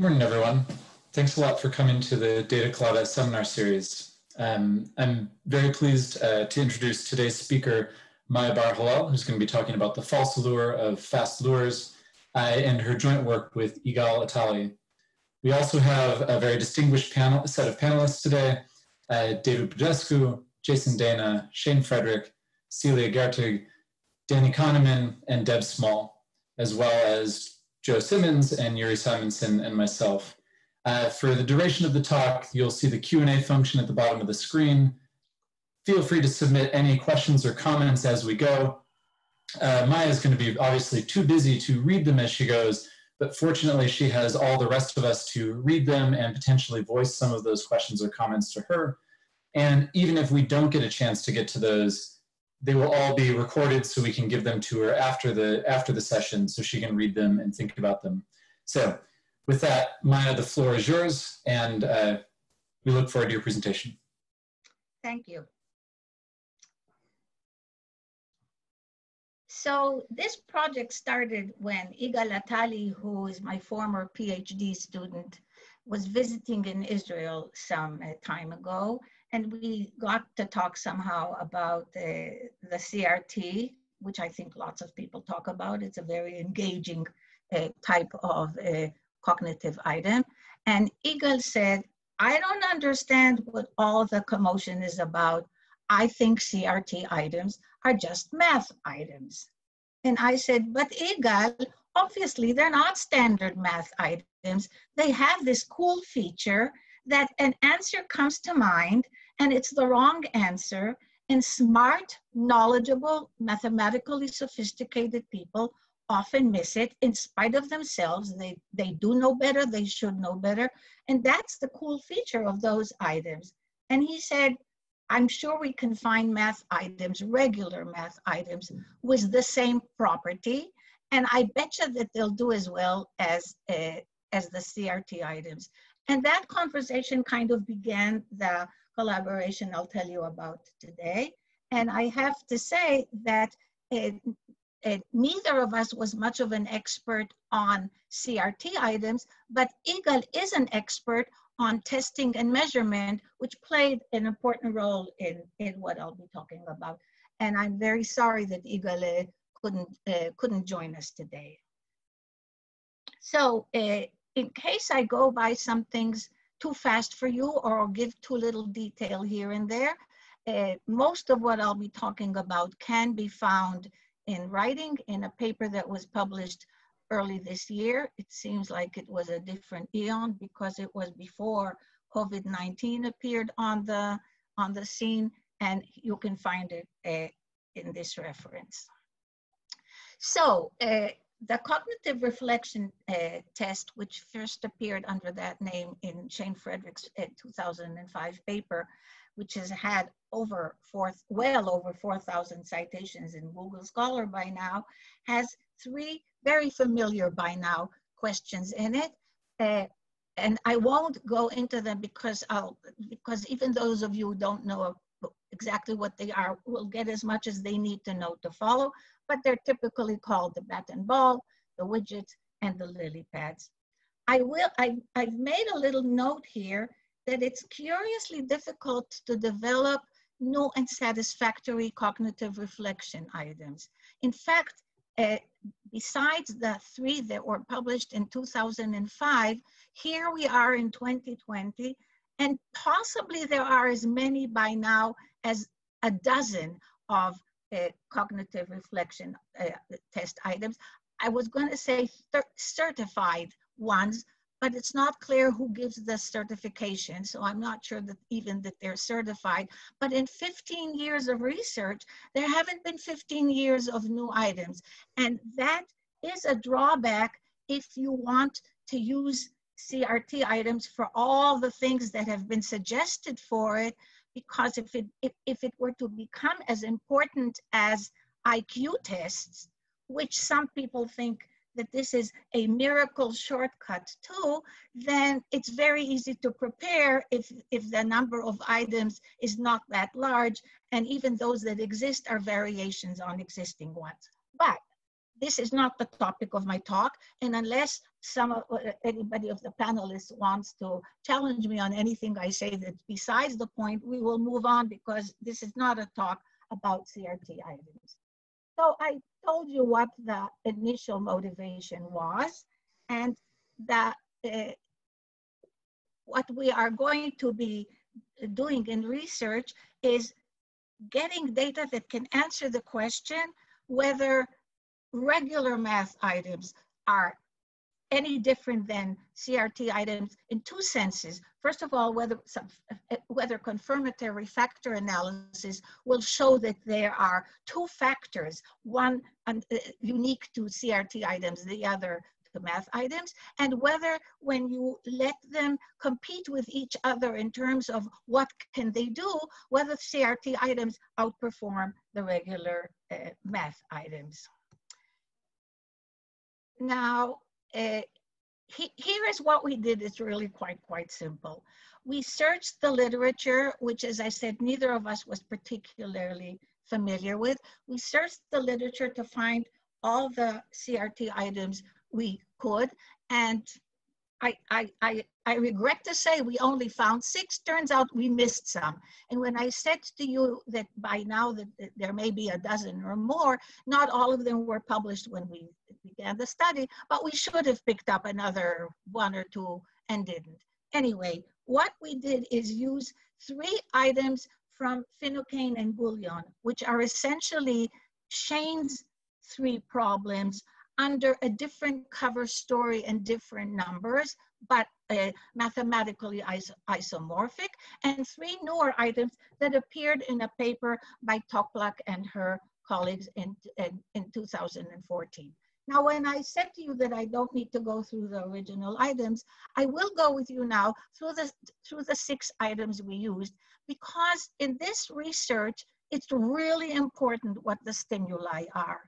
Good morning, everyone. Thanks a lot for coming to the Data Colada seminar series. Um, I'm very pleased uh, to introduce today's speaker, Maya Bar who's going to be talking about the false lure of fast lures uh, and her joint work with Yigal Attali. We also have a very distinguished panel, set of panelists today, uh, David Budescu, Jason Dana, Shane Frederick, Celia Gaertig, Danny Kahneman, and Deb Small, as well as Joe Simmons and Uri Simonsohn and myself. Uh, for the duration of the talk, you'll see the Q&A function at the bottom of the screen. Feel free to submit any questions or comments as we go. Uh, Maya is going to be obviously too busy to read them as she goes, but fortunately she has all the rest of us to read them and potentially voice some of those questions or comments to her. And even if we don't get a chance to get to those, they will all be recorded so we can give them to her after the, after the session so she can read them and think about them. So with that, Maya, the floor is yours and uh, we look forward to your presentation. Thank you. So this project started when Yigal Attali, who is my former PhD student, was visiting in Israel some uh, time ago and we got to talk somehow about uh, the CRT, which I think lots of people talk about. It's a very engaging uh, type of uh, cognitive item. And Yigal said, I don't understand what all the commotion is about. I think CRT items are just math items. And I said, but Yigal, obviously they're not standard math items. They have this cool feature that an answer comes to mind and it's the wrong answer. And smart, knowledgeable, mathematically sophisticated people often miss it in spite of themselves. They, they do know better, they should know better. And that's the cool feature of those items. And he said, I'm sure we can find math items, regular math items, with the same property. And I bet you that they'll do as well as, uh, as the CRT items. And that conversation kind of began the collaboration I'll tell you about today. And I have to say that it, it, neither of us was much of an expert on CRT items, but Yigal is an expert on testing and measurement, which played an important role in, in what I'll be talking about. And I'm very sorry that Yigal uh, couldn't, uh, couldn't join us today. So uh, in case I go by some things too fast for you or give too little detail here and there. Uh, most of what I'll be talking about can be found in writing in a paper that was published early this year. It seems like it was a different eon because it was before COVID-19 appeared on the, on the scene and you can find it uh, in this reference. So uh, the cognitive reflection uh, test, which first appeared under that name in Shane Frederick's uh, 2005 paper, which has had over four, well over 4,000 citations in Google Scholar by now, has three very familiar by now questions in it. Uh, and I won't go into them because I'll, because even those of you who don't know exactly what they are will get as much as they need to know to follow but they're typically called the bat and ball, the widgets, and the lily pads. I will, I, I've made a little note here that it's curiously difficult to develop new and satisfactory cognitive reflection items. In fact, uh, besides the three that were published in 2005, here we are in 2020, and possibly there are as many by now as a dozen of cognitive reflection uh, test items. I was going to say certified ones, but it's not clear who gives the certification. So I'm not sure that even that they're certified. But in 15 years of research, there haven't been 15 years of new items. And that is a drawback if you want to use CRT items for all the things that have been suggested for it, because if it, if, if it were to become as important as IQ tests, which some people think that this is a miracle shortcut to, then it's very easy to prepare if, if the number of items is not that large, and even those that exist are variations on existing ones. But this is not the topic of my talk, and unless some of, uh, anybody of the panelists wants to challenge me on anything I say that besides the point, we will move on because this is not a talk about CRT items. So I told you what the initial motivation was, and that uh, what we are going to be doing in research is getting data that can answer the question whether regular math items are any different than CRT items in two senses. First of all, whether, whether confirmatory factor analysis will show that there are two factors, one uh, unique to CRT items, the other the math items, and whether when you let them compete with each other in terms of what can they do, whether CRT items outperform the regular uh, math items. Now, uh, he, here is what we did. It's really quite, quite simple. We searched the literature, which as I said, neither of us was particularly familiar with. We searched the literature to find all the CRT items we could. And I, I, I, I regret to say we only found six. Turns out we missed some. And when I said to you that by now that there may be a dozen or more, not all of them were published when we began the study, but we should have picked up another one or two and didn't. Anyway, what we did is use three items from Finucane and Gullion, which are essentially Shane's three problems under a different cover story and different numbers, but uh, mathematically iso isomorphic, and three newer items that appeared in a paper by Toplak and her colleagues in, in, in 2014. Now, when I said to you that I don't need to go through the original items, I will go with you now through the, through the six items we used, because in this research, it's really important what the stimuli are.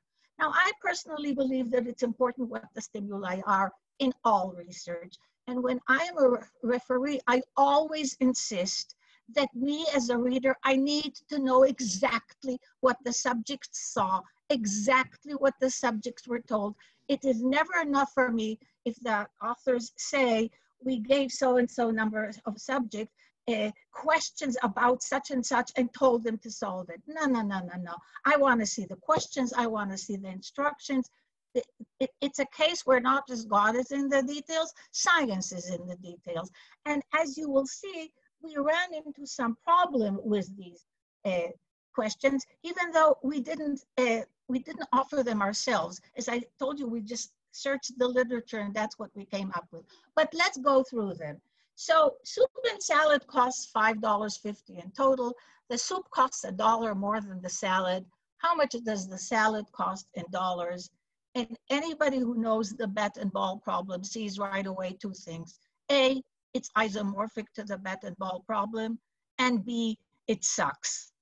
Now, I personally believe that it's important what the stimuli are in all research. And when I am a referee, I always insist that me as a reader, I need to know exactly what the subjects saw, exactly what the subjects were told. It is never enough for me if the authors say, we gave so-and-so number of subjects uh, questions about such and such and told them to solve it. No, no, no, no, no. I want to see the questions. I want to see the instructions. It, it, it's a case where not just God is in the details, science is in the details. And as you will see, we ran into some problem with these uh, questions, even though we didn't, uh, we didn't offer them ourselves. As I told you, we just searched the literature and that's what we came up with. But let's go through them. So soup and salad costs $5.50 in total. The soup costs a dollar more than the salad. How much does the salad cost in dollars? And anybody who knows the bat and ball problem sees right away two things. A, it's isomorphic to the bat and ball problem. And B, it sucks.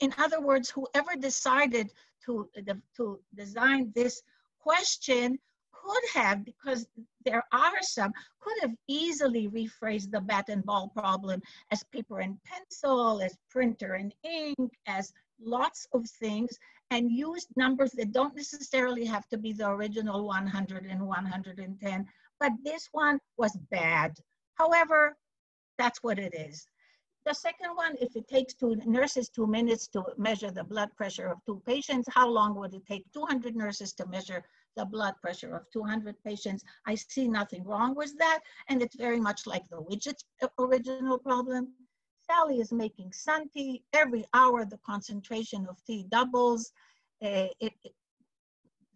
In other words, whoever decided to, to design this question could have, because there are some, could have easily rephrased the bat and ball problem as paper and pencil, as printer and ink, as lots of things, and used numbers that don't necessarily have to be the original 100 and 110, but this one was bad. However, that's what it is. The second one, if it takes two nurses two minutes to measure the blood pressure of two patients, how long would it take 200 nurses to measure the blood pressure of 200 patients. I see nothing wrong with that. And it's very much like the widget's original problem. Sally is making sun tea. Every hour, the concentration of tea doubles. Uh, it, it,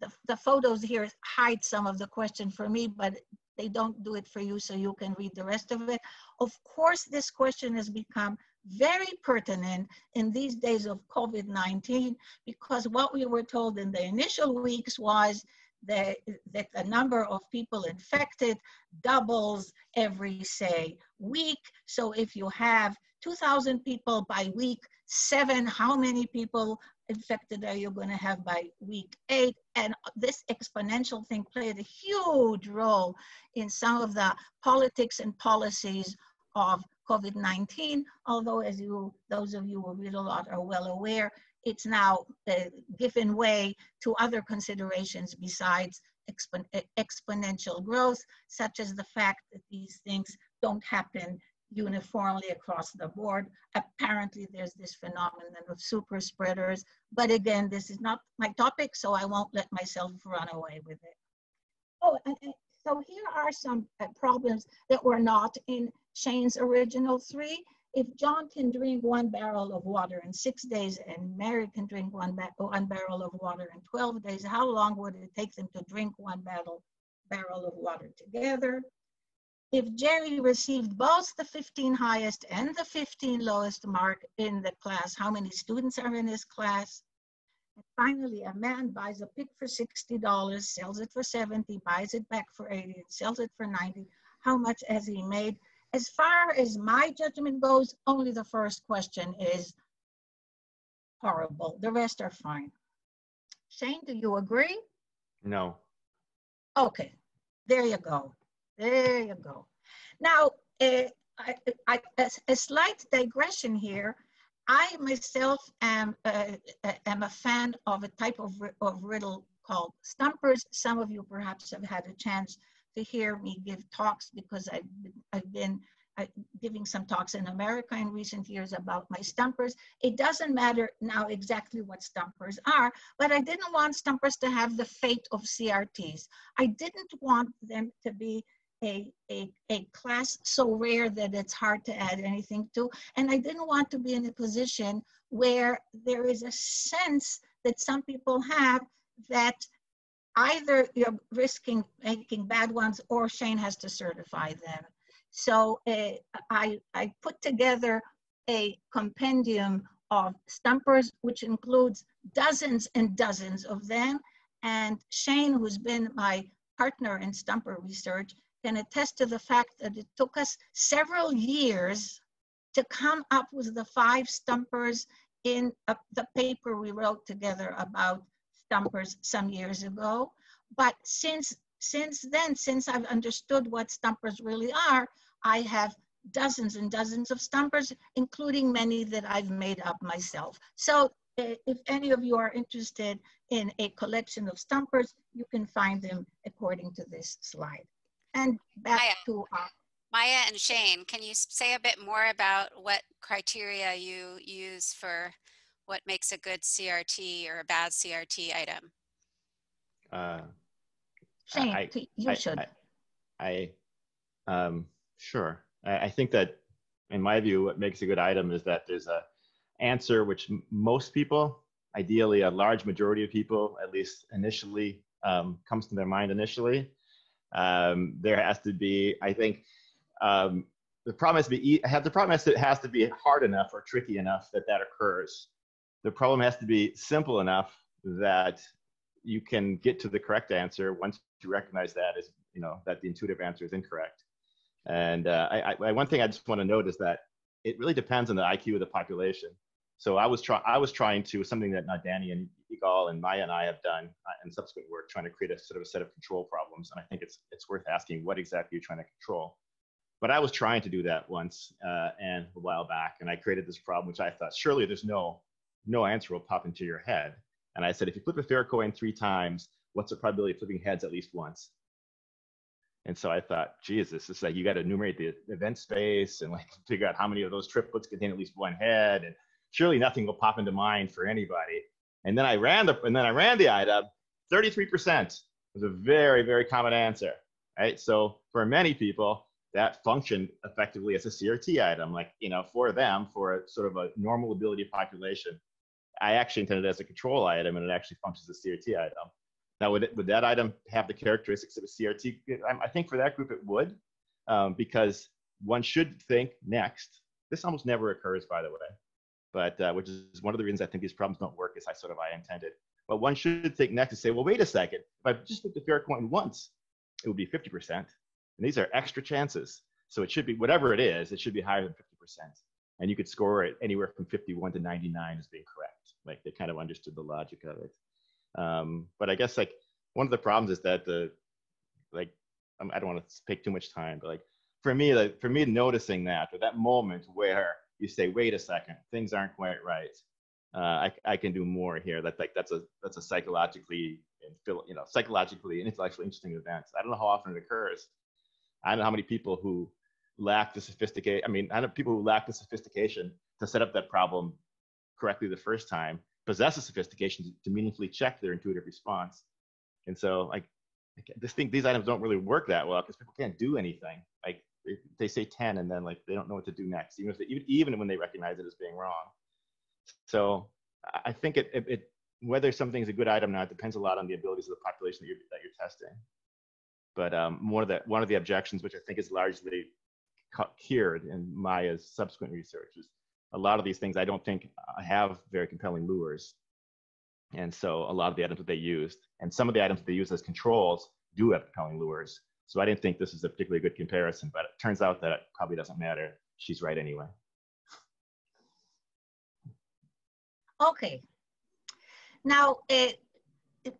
the, the photos here hide some of the question for me, but they don't do it for you so you can read the rest of it. Of course, this question has become very pertinent in these days of COVID-19 because what we were told in the initial weeks was that, that the number of people infected doubles every, say, week. So if you have 2,000 people by week seven, how many people infected are you going to have by week eight? And this exponential thing played a huge role in some of the politics and policies of COVID-19, although as you, those of you who read a lot are well aware, it's now uh, given way to other considerations besides expo exponential growth, such as the fact that these things don't happen uniformly across the board. Apparently, there's this phenomenon of super spreaders. But again, this is not my topic, so I won't let myself run away with it. Oh, and, and so here are some uh, problems that were not in Shane's original three. If John can drink one barrel of water in six days and Mary can drink one, ba one barrel of water in 12 days, how long would it take them to drink one barrel, barrel of water together? if Jerry received both the 15 highest and the 15 lowest mark in the class, how many students are in his class? And finally, a man buys a pig for $60, sells it for 70, buys it back for 80, and sells it for 90. How much has he made? As far as my judgment goes, only the first question is horrible. The rest are fine. Shane, do you agree? No. Okay, there you go. There you go. Now, uh, I, I, a, a, slight digression here. I myself am, uh, am a fan of a type of, of riddle called stumpers. Some of you perhaps have had a chance to hear me give talks because I've, I've been giving some talks in America in recent years about my stumpers. It doesn't matter now exactly what stumpers are, but I didn't want stumpers to have the fate of CRTs. I didn't want them to be a, a, a class so rare that it's hard to add anything to. And I didn't want to be in a position where there is a sense that some people have that either you're risking making bad ones or Shane has to certify them. So uh, I, I put together a compendium of stumpers, which includes dozens and dozens of them. And Shane, who's been my partner in stumper research, can attest to the fact that it took us several years to come up with the five stumpers in a, the paper we wrote together about stumpers some years ago. But since, since then, since I've understood what stumpers really are, I have dozens and dozens of stumpers, including many that I've made up myself. So uh, if any of you are interested in a collection of stumpers, you can find them according to this slide. And back Maya. to uh, Maya and Shane, can you say a bit more about what criteria you use for what makes a good CRT or a bad CRT item? Uh, Shane, I, you I, should. I, I um, sure. I, I think that, in my view, what makes a good item is that there's a answer which most people, ideally a large majority of people, at least initially, um, comes to their mind initially. Um, there has to be, I think, um, the problem has to be have the problem has to has to be hard enough or tricky enough that that occurs. The problem has to be simple enough that you can get to the correct answer once you recognize that is you know that the intuitive answer is incorrect. And uh, I, I, one thing I just want to note is that it really depends on the IQ of the population. So I was trying I was trying to something that not Danny and Yigal and Maya and I have done uh, in subsequent work, trying to create a sort of a set of control problems. And I think it's it's worth asking what exactly you're trying to control. But I was trying to do that once uh, and a while back, and I created this problem, which I thought surely there's no no answer will pop into your head. And I said, if you flip a fair coin three times, what's the probability of flipping heads at least once? And so I thought, Jesus, it's like you got to enumerate the event space and like figure out how many of those triplets contain at least one head. And surely nothing will pop into mind for anybody. And then I ran the and then I ran the item. 33% was a very, very common answer. Right. So for many people, that functioned effectively as a CRT item. Like, you know, for them, for a sort of a normal ability population, I actually intended it as a control item and it actually functions as a CRT item. Now, would, it, would that item have the characteristics of a CRT? I think for that group it would, um, because one should think next. This almost never occurs, by the way but uh, which is one of the reasons I think these problems don't work as I sort of I intended. But one should think next and say, well, wait a second. If I just took the fair coin once, it would be 50%. And these are extra chances. So it should be, whatever it is, it should be higher than 50%. And you could score it anywhere from 51 to 99 as being correct. Like they kind of understood the logic of it. Um, but I guess like one of the problems is that the, like, I don't want to take too much time, but like for me, like for me noticing that, or that moment where you say, wait a second, things aren't quite right. uh, I, I can do more here. That's like that's a that's a psychologically and you know psychologically and intellectually interesting event. I don't know how often it occurs. I don't know how many people who lack the sophistication. I mean, I know people who lack the sophistication to set up that problem correctly the first time possess the sophistication to, meaningfully check their intuitive response. And so, like, this thing, these items don't really work that well because people can't do anything. Like, they, they say 10 and then like they don't know what to do next, even if they, even, even when they recognize it as being wrong. So I think it, it, it whether something's a good item or not depends a lot on the abilities of the population that you're, that you're testing. But um, one of the one of the objections, which I think is largely cured in Maya's subsequent research, is a lot of these things I don't think have very compelling lures. And so a lot of the items that they used, and some of the items that they used as controls do have compelling lures. So I didn't think this is a particularly good comparison, but it turns out that it probably doesn't matter. She's right anyway. Okay. Now, it,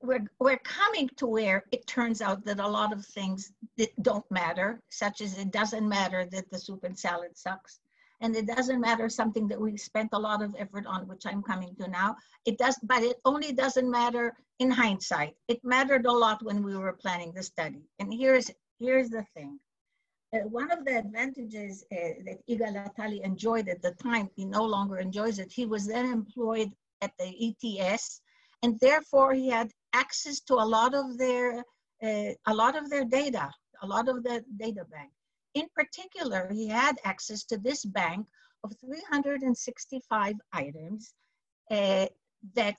we're, we're coming to where it turns out that a lot of things don't matter, such as it doesn't matter that the soup and salad sucks. And it doesn't matter something that we spent a lot of effort on, which I'm coming to now. It does, but it only doesn't matter in hindsight. It mattered a lot when we were planning the study. And here's, here's the thing. Uh, one of the advantages uh, that Yigal Attali enjoyed at the time, he no longer enjoys it. He was then employed at the ETS, and therefore he had access to a lot of their uh, a lot of their data, a lot of the data bank. In particular, he had access to this bank of 365 items uh, that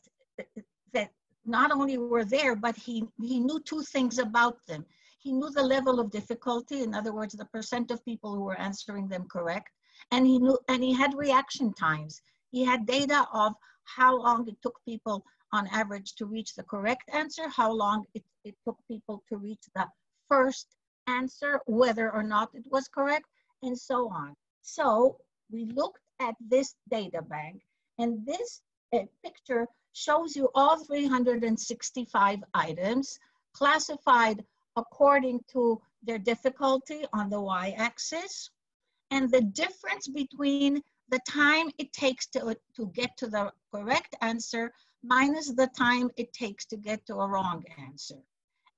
that not only were there, but he, he knew two things about them. He knew the level of difficulty, in other words, the percent of people who were answering them correct, and he knew and he had reaction times. He had data of how long it took people on average to reach the correct answer, how long it, it took people to reach the first answer, whether or not it was correct, and so on. So we looked at this data bank, and this uh, picture shows you all 365 items classified according to their difficulty on the y-axis, and the difference between the time it takes to, to get to the correct answer minus the time it takes to get to a wrong answer.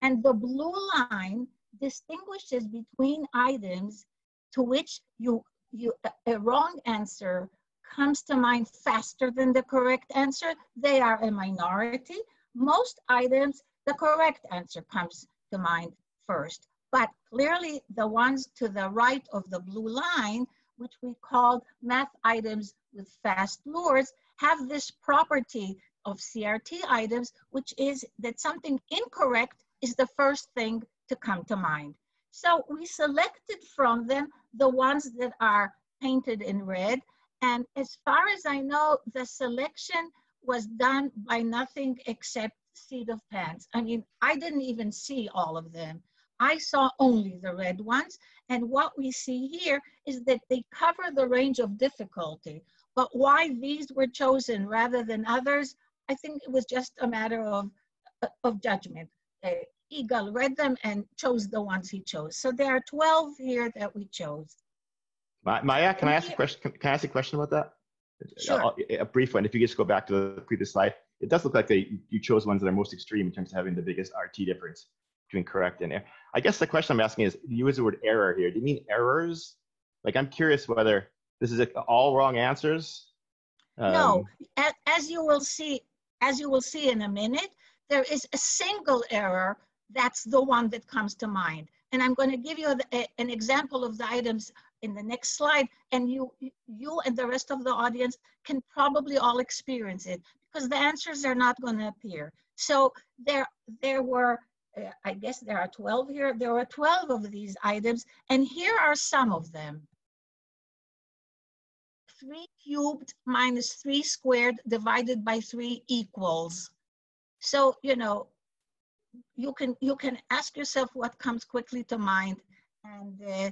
And the blue line distinguishes between items to which you, you a wrong answer comes to mind faster than the correct answer. They are a minority. Most items, the correct answer comes to mind first. But clearly the ones to the right of the blue line, which we called math items with fast lures, have this property of CRT items, which is that something incorrect is the first thing to come to mind. So we selected from them the ones that are painted in red. And as far as I know, the selection was done by nothing except seat of pants. I mean, I didn't even see all of them. I saw only the red ones. And what we see here is that they cover the range of difficulty. But why these were chosen rather than others, I think it was just a matter of, of judgment. Uh, Yigal read them and chose the ones he chose. So there are 12 here that we chose. Maya, can I ask a question? Can I ask a question about that? Sure. A, a brief one. If you just go back to the previous slide, it does look like they you chose ones that are most extreme in terms of having the biggest RT difference between correct and error. I guess the question I'm asking is, you use the word error here. Do you mean errors? Like I'm curious whether this is all wrong answers. Um, no, as you will see, as you will see in a minute, there is a single error that's the one that comes to mind. And I'm going to give you a, an example of the items in the next slide, and you, you and the rest of the audience can probably all experience it because the answers are not going to appear. So there, there were, I guess there are 12 here. There are 12 of these items, and here are some of them. 3 cubed minus 3 squared divided by 3 equals. So, you know, you can you can ask yourself what comes quickly to mind and uh,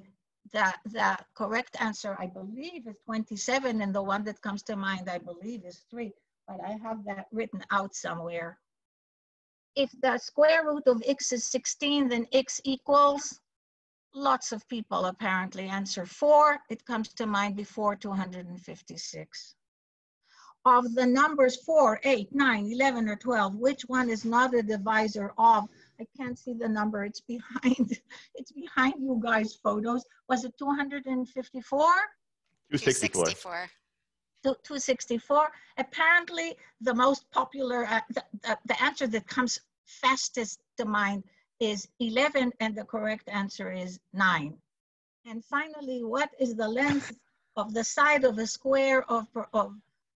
the the correct answer i believe is 27 and the one that comes to mind i believe is 3 but i have that written out somewhere if the square root of x is 16 then x equals lots of people apparently answer 4 it comes to mind before 256 of the numbers 4, 8, 9, 11, or 12, which one is not a divisor of, I can't see the number, it's behind, it's behind you guys' photos. Was it 254? 264. 264. 264. Apparently, the most popular, uh, the, the, the answer that comes fastest to mind is 11, and the correct answer is 9. And finally, what is the length of the side of a square of, of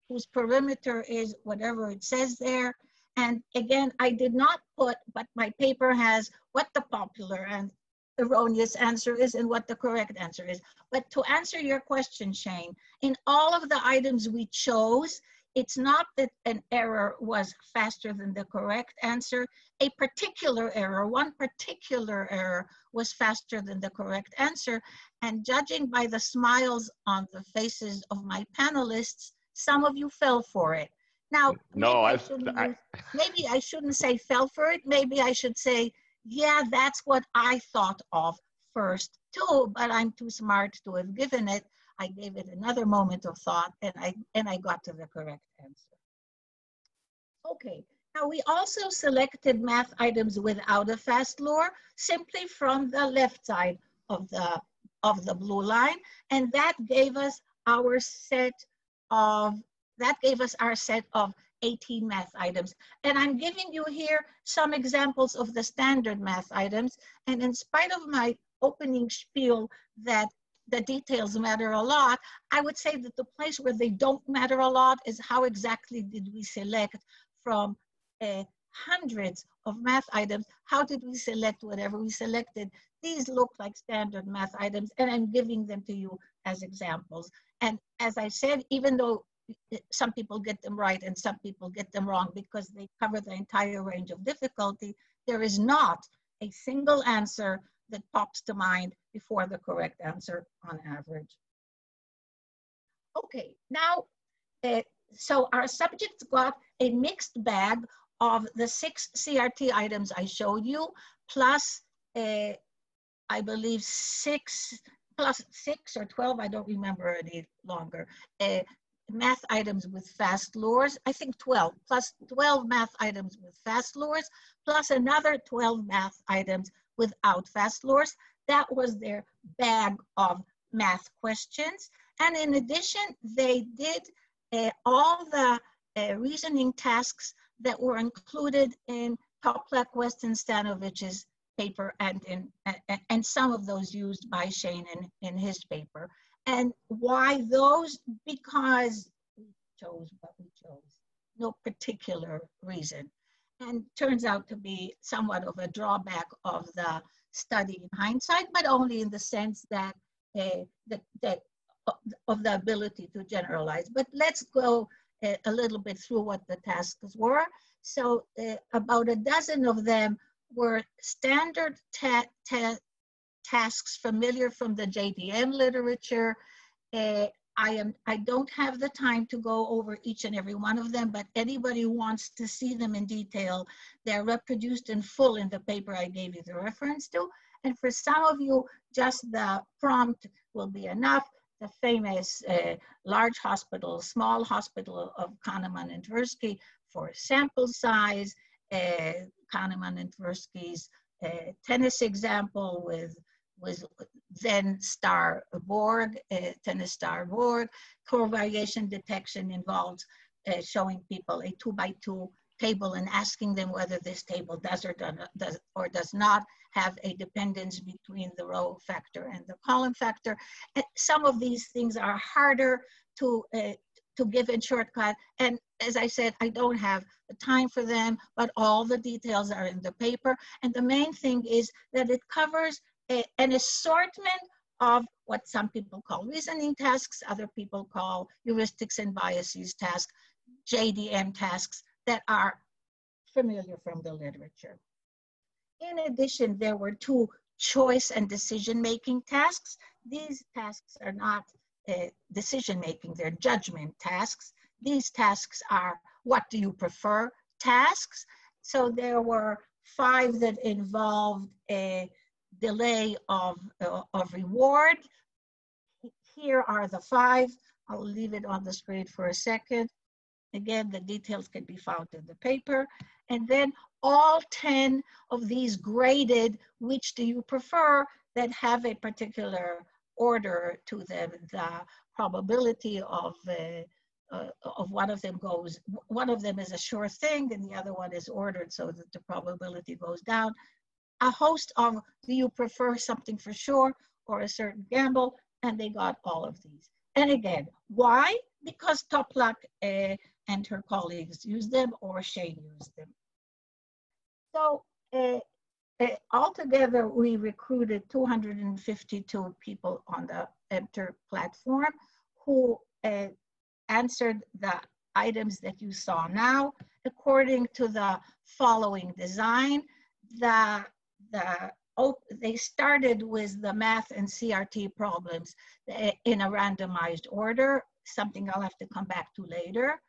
whose perimeter is whatever it says there? And again, I did not put, but my paper has what the popular and erroneous answer is and what the correct answer is. But to answer your question, Shane, in all of the items we chose, it's not that an error was faster than the correct answer. A particular error, one particular error was faster than the correct answer. And judging by the smiles on the faces of my panelists, some of you fell for it. Now, no, I I, use, maybe I shouldn't say fell for it. Maybe I should say yeah, that's what I thought of first too, but I'm too smart to have given it. I gave it another moment of thought and I, and I got to the correct answer. Okay, now we also selected math items without a fast lure simply from the left side of the, of the blue line. And that gave us our set of, that gave us our set of 18 math items. And I'm giving you here some examples of the standard math items. And in spite of my opening spiel that the details matter a lot, I would say that the place where they don't matter a lot is how exactly did we select from uh, hundreds of math items, how did we select whatever we selected? These look like standard math items and I'm giving them to you as examples. And as I said, even though some people get them right and some people get them wrong because they cover the entire range of difficulty. There is not a single answer that pops to mind before the correct answer on average. Okay, now, uh, so our subjects got a mixed bag of the six CRT items I showed you, plus, uh, I believe, six, plus six or 12, I don't remember any longer, uh, math items with fast lures, I think 12, plus 12 math items with fast lures, plus another 12 math items without fast lures. That was their bag of math questions. And in addition, they did uh, all the uh, reasoning tasks that were included in Toplak Weston Stanovich's paper and in and, some of those used by Shane in, in his paper. And why those? Because we chose what we chose. No particular reason. And turns out to be somewhat of a drawback of the study in hindsight, but only in the sense that, that uh, of the ability to generalize. But let's go uh, a little bit through what the tasks were. So uh, about a dozen of them were standard ta ta tasks familiar from the JDM literature. Uh, I am I don't have the time to go over each and every one of them, but anybody who wants to see them in detail, they're reproduced in full in the paper I gave you the reference to. And for some of you, just the prompt will be enough. The famous uh, large hospital, small hospital of Kahneman and Tversky for sample size, uh, Kahneman and Tversky's uh, tennis example with was then star Borg, uh, tennis star Borg. Covariation detection involves uh, showing people a two by two table and asking them whether this table does or does or does not have a dependence between the row factor and the column factor. And some of these things are harder to uh, to give in shortcut. And as I said, I don't have the time for them, but all the details are in the paper. And the main thing is that it covers a, an assortment of what some people call reasoning tasks, other people call heuristics and biases tasks, JDM tasks that are familiar from the literature. In addition, there were two choice and decision-making tasks. These tasks are not uh, decision-making, they're judgment tasks. These tasks are what do you prefer tasks. So there were five that involved a delay of, uh, of reward. Here are the five. I'll leave it on the screen for a second. Again, the details can be found in the paper. And then all 10 of these graded, which do you prefer, that have a particular order to them, the probability of, uh, uh, of one of them goes, one of them is a sure thing and the other one is ordered so that the probability goes down. A host of, do you prefer something for sure or a certain gamble? And they got all of these. And again, why? Because Toplak uh, and her colleagues used them or Shane used them. So uh, uh, altogether, we recruited 252 people on the Enter platform who uh, answered the items that you saw now according to the following design. The, the, they started with the math and CRT problems uh, in a randomized order, something I'll have to come back to later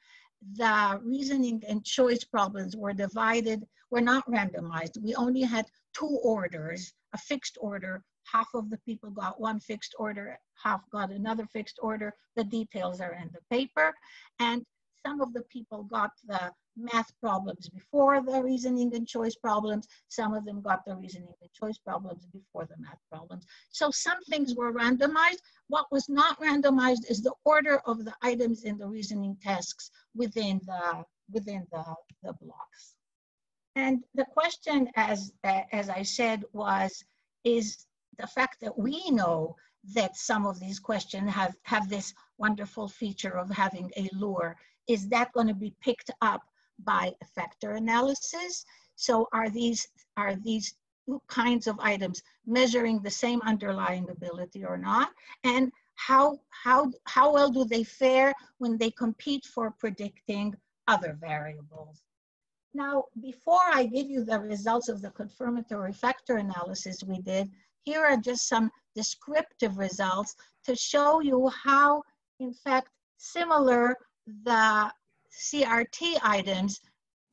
the reasoning and choice problems were divided, were not randomized. We only had two orders, a fixed order. Half of the people got one fixed order, half got another fixed order. The details are in the paper. And some of the people got the math problems before the reasoning and choice problems. Some of them got the reasoning and choice problems before the math problems. So some things were randomized. What was not randomized is the order of the items in the reasoning tasks within the, within the, the blocks. And the question, as, as I said, was, is the fact that we know that some of these questions have, have this wonderful feature of having a lure, is that going to be picked up by factor analysis. So are these, are these two kinds of items measuring the same underlying ability or not? And how, how, how well do they fare when they compete for predicting other variables? Now, before I give you the results of the confirmatory factor analysis we did, here are just some descriptive results to show you how, in fact, similar the CRT items,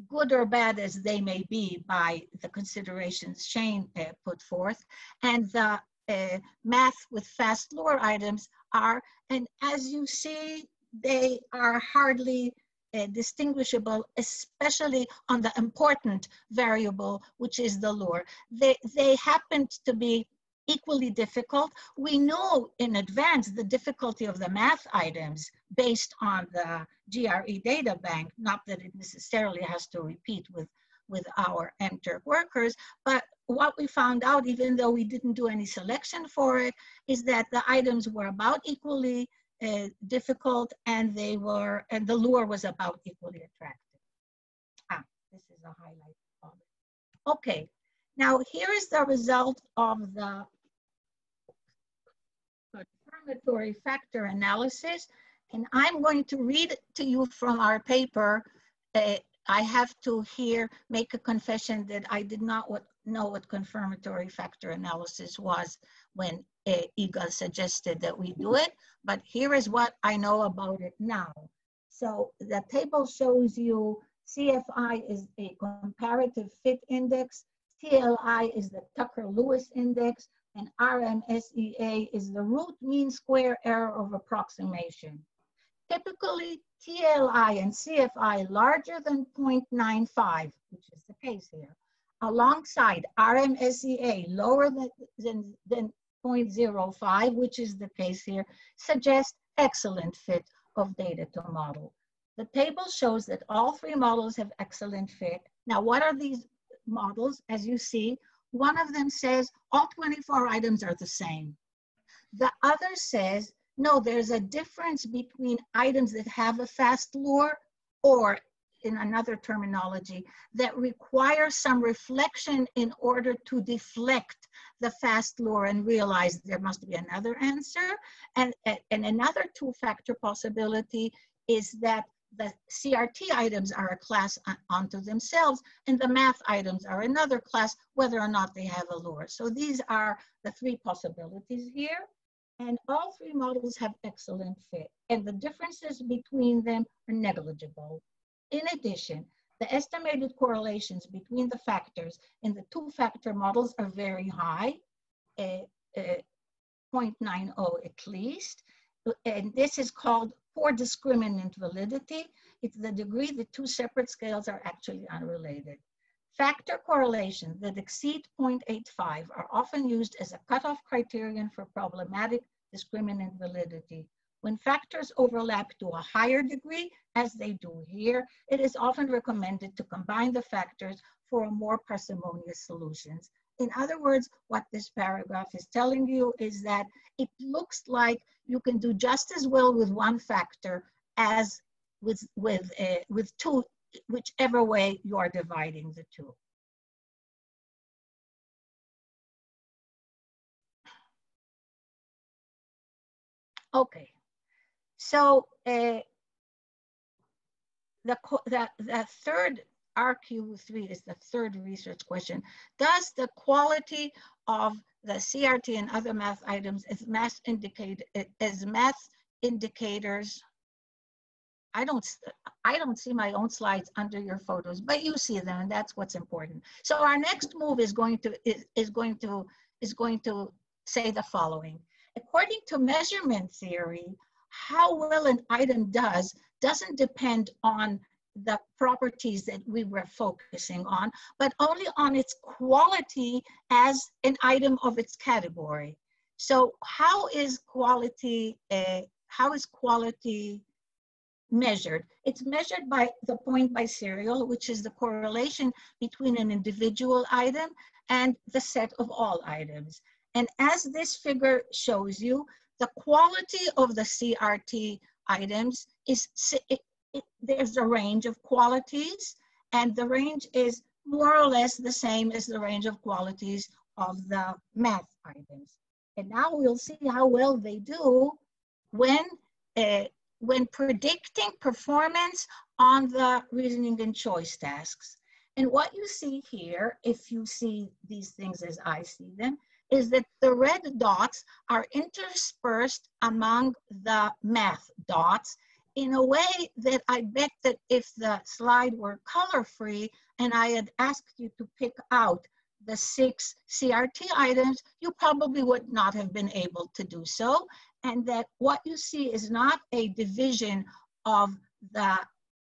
good or bad as they may be by the considerations Shane uh, put forth, and the uh, math with fast lure items are, and as you see, they are hardly uh, distinguishable, especially on the important variable, which is the lure. They, they happened to be equally difficult. We know in advance the difficulty of the math items based on the GRE data bank, not that it necessarily has to repeat with, with our enter workers, but what we found out, even though we didn't do any selection for it, is that the items were about equally uh, difficult and they were, and the lure was about equally attractive. Ah, this is a highlight. Okay, now here is the result of the confirmatory factor analysis. And I'm going to read to you from our paper. Uh, I have to here make a confession that I did not what, know what confirmatory factor analysis was when uh, Yigal suggested that we do it, but here is what I know about it now. So the table shows you CFI is a comparative fit index, TLI is the Tucker-Lewis index, and RMSEA is the root mean square error of approximation. Typically, TLI and CFI larger than 0.95, which is the case here, alongside RMSEA lower than, than, than 0.05, which is the case here, suggest excellent fit of data to model. The table shows that all three models have excellent fit. Now, what are these models? As you see, one of them says all 24 items are the same. The other says, no, there's a difference between items that have a fast lure or in another terminology, that require some reflection in order to deflect the fast lure and realize there must be another answer. And, and another two-factor possibility is that the CRT items are a class unto themselves, and the math items are another class, whether or not they have a lure. So these are the three possibilities here. And all three models have excellent fit, and the differences between them are negligible. In addition, the estimated correlations between the factors in the two-factor models are very high, uh, uh, 0.90 at least, and this is called poor discriminant validity. It's the degree the two separate scales are actually unrelated. Factor correlations that exceed 0.85 are often used as a cutoff criterion for problematic discriminant validity. When factors overlap to a higher degree, as they do here, it is often recommended to combine the factors for a more parsimonious solutions. In other words, what this paragraph is telling you is that it looks like you can do just as well with one factor as with, with, uh, with two, whichever way you are dividing the two. Okay, so uh, the, the, the third RQ3 is the third research question. Does the quality of the CRT and other math items as math indicate as math indicators? I don't, I don't see my own slides under your photos, but you see them, and that's what's important. So our next move is going to is, is going to is going to say the following. According to measurement theory, how well an item does doesn't depend on the properties that we were focusing on, but only on its quality as an item of its category. So how is quality, uh, how is quality measured? It's measured by the point biserial, which is the correlation between an individual item and the set of all items. And as this figure shows you, the quality of the CRT items is, there's a range of qualities and the range is more or less the same as the range of qualities of the math items. And now we'll see how well they do when, uh, when predicting performance on the reasoning and choice tasks. And what you see here, if you see these things as I see them, is that the red dots are interspersed among the math dots in a way that I bet that if the slide were color free and I had asked you to pick out the six CRT items, you probably would not have been able to do so. And that what you see is not a division of the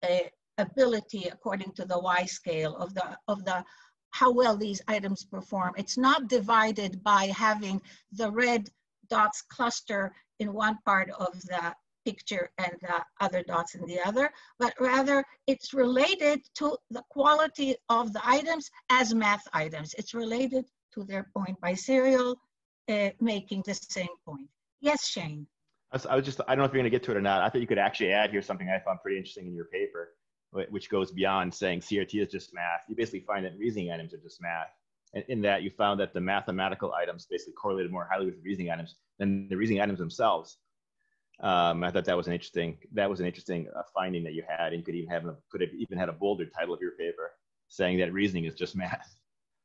uh, ability according to the Y scale of the, of the how well these items perform. It's not divided by having the red dots cluster in one part of the picture and the other dots in the other, but rather it's related to the quality of the items as math items. It's related to their point biserial, uh, making the same point. Yes, Shane. I was, just, I don't know if you're gonna get to it or not. I thought you could actually add here something I found pretty interesting in your paper which goes beyond saying CRT is just math. You basically find that reasoning items are just math. And in that, you found that the mathematical items basically correlated more highly with the reasoning items than the reasoning items themselves. Um, I thought that was an interesting that was an interesting uh, finding that you had, and could even have a, could have even had a bolder title of your paper saying that reasoning is just math.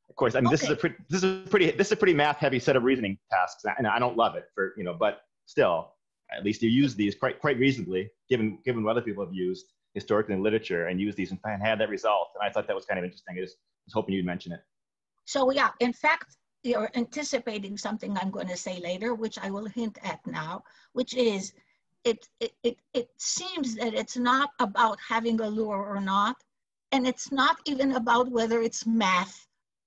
Of course, I mean okay. this is a pretty this is a pretty this is a pretty math heavy set of reasoning tasks, and I don't love it for you know, but still, at least you use these quite quite reasonably given given what other people have used historically in literature and use these and, and had that result. And I thought that was kind of interesting. I just was hoping you'd mention it. So yeah, in fact, you're anticipating something I'm going to say later, which I will hint at now, which is it, it, it, seems that it's not about having a lure or not, and it's not even about whether it's math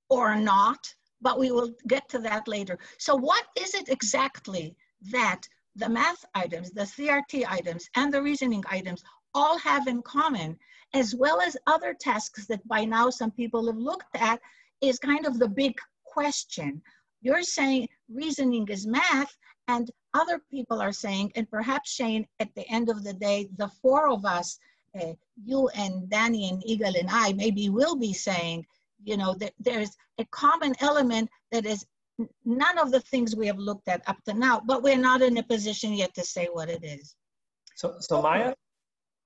or not, but we will get to that later. So what is it exactly that the math items, the CRT items, and the reasoning items all have in common, as well as other tasks that by now some people have looked at, is kind of the big question. You're saying reasoning is math, and other people are saying, and perhaps Shane, at the end of the day, the four of us, uh, you and Danny and Yigal and I, maybe will be saying, you know, that there's a common element that is none of the things we have looked at up to now, but we're not in a position yet to say what it is. So, so Maya,